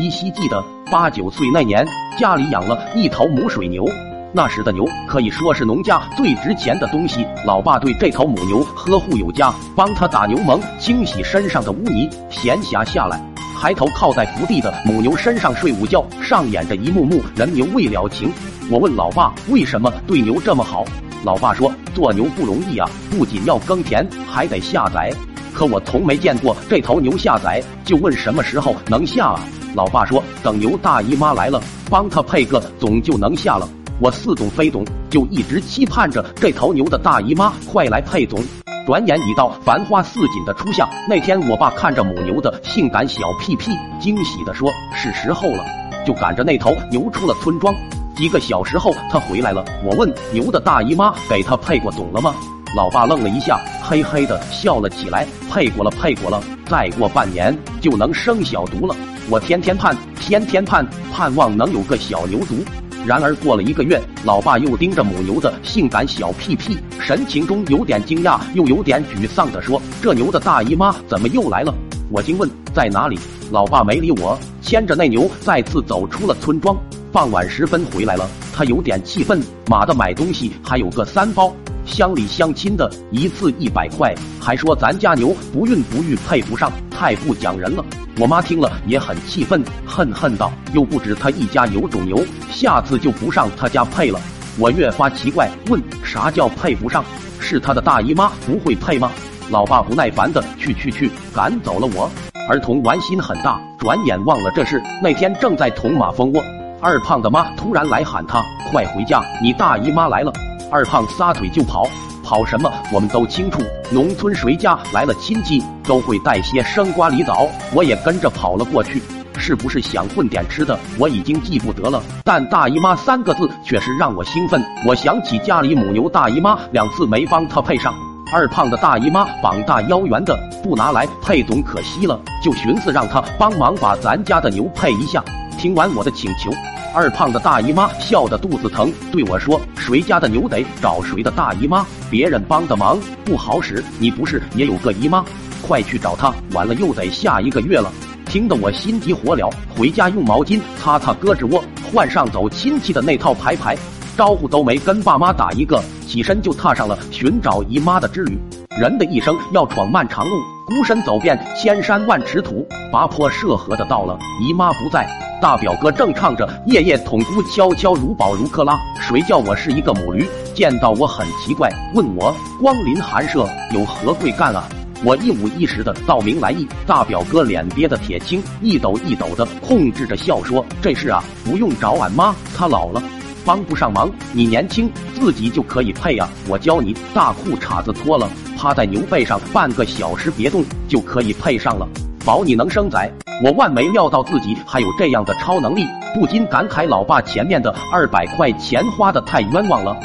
依稀记得八九岁那年，家里养了一头母水牛。那时的牛可以说是农家最值钱的东西。老爸对这头母牛呵护有加，帮它打牛虻、清洗身上的污泥。闲暇下来，还头靠在伏地的母牛身上睡午觉，上演着一幕幕人牛未了情。我问老爸为什么对牛这么好，老爸说做牛不容易啊，不仅要耕田，还得下崽。可我从没见过这头牛下崽，就问什么时候能下啊？老爸说等牛大姨妈来了，帮他配个种就能下了。我似懂非懂，就一直期盼着这头牛的大姨妈快来配种。转眼已到繁花似锦的初夏，那天我爸看着母牛的性感小屁屁，惊喜地说：“是时候了。”就赶着那头牛出了村庄。几个小时后，他回来了。我问牛的大姨妈给他配过种了吗？老爸愣了一下，嘿嘿的笑了起来：“配过了，配过了。再过半年就能生小犊了。我天天盼，天天盼，盼望能有个小牛犊。”然而过了一个月，老爸又盯着母牛的性感小屁屁，神情中有点惊讶，又有点沮丧地说：“这牛的大姨妈怎么又来了？”我惊问：“在哪里？”老爸没理我，牵着那牛再次走出了村庄。傍晚时分回来了，他有点气愤：“妈的，买东西还有个三包，乡里乡亲的一次一百块，还说咱家牛不孕不育配不上，太不讲人了。”我妈听了也很气愤，恨恨道：“又不止他一家有种牛，下次就不上他家配了。”我越发奇怪，问：“啥叫配不上？是他的大姨妈不会配吗？”老爸不耐烦的去去去，赶走了我。儿童玩心很大，转眼忘了这事。那天正在捅马蜂窝，二胖的妈突然来喊他：“快回家，你大姨妈来了！”二胖撒腿就跑。跑什么？我们都清楚，农村谁家来了亲戚，都会带些生瓜梨枣。我也跟着跑了过去，是不是想混点吃的？我已经记不得了，但大姨妈三个字却是让我兴奋。我想起家里母牛大姨妈两次没帮她配上，二胖的大姨妈膀大腰圆的，不拿来配总可惜了，就寻思让她帮忙把咱家的牛配一下。听完我的请求。二胖的大姨妈笑得肚子疼，对我说：“谁家的牛得找谁的大姨妈，别人帮的忙不好使。你不是也有个姨妈？快去找她！完了又得下一个月了。”听得我心急火燎，回家用毛巾擦擦胳肢窝，换上走亲戚的那套牌牌，招呼都没跟爸妈打一个，起身就踏上了寻找姨妈的之旅。人的一生要闯漫长路，孤身走遍千山万尺土，跋坡涉河的到了，姨妈不在。大表哥正唱着“夜夜捅咕，悄悄如宝如克拉”，谁叫我是一个母驴？见到我很奇怪，问我光临寒舍有何贵干啊？我一五一十的道明来意。大表哥脸憋得铁青，一抖一抖的控制着笑说：“这事啊，不用找俺妈，她老了，帮不上忙。你年轻，自己就可以配啊！我教你，大裤衩子脱了，趴在牛背上半个小时别动，就可以配上了。”保你能生崽！我万没料到自己还有这样的超能力，不禁感慨老爸前面的二百块钱花的太冤枉了。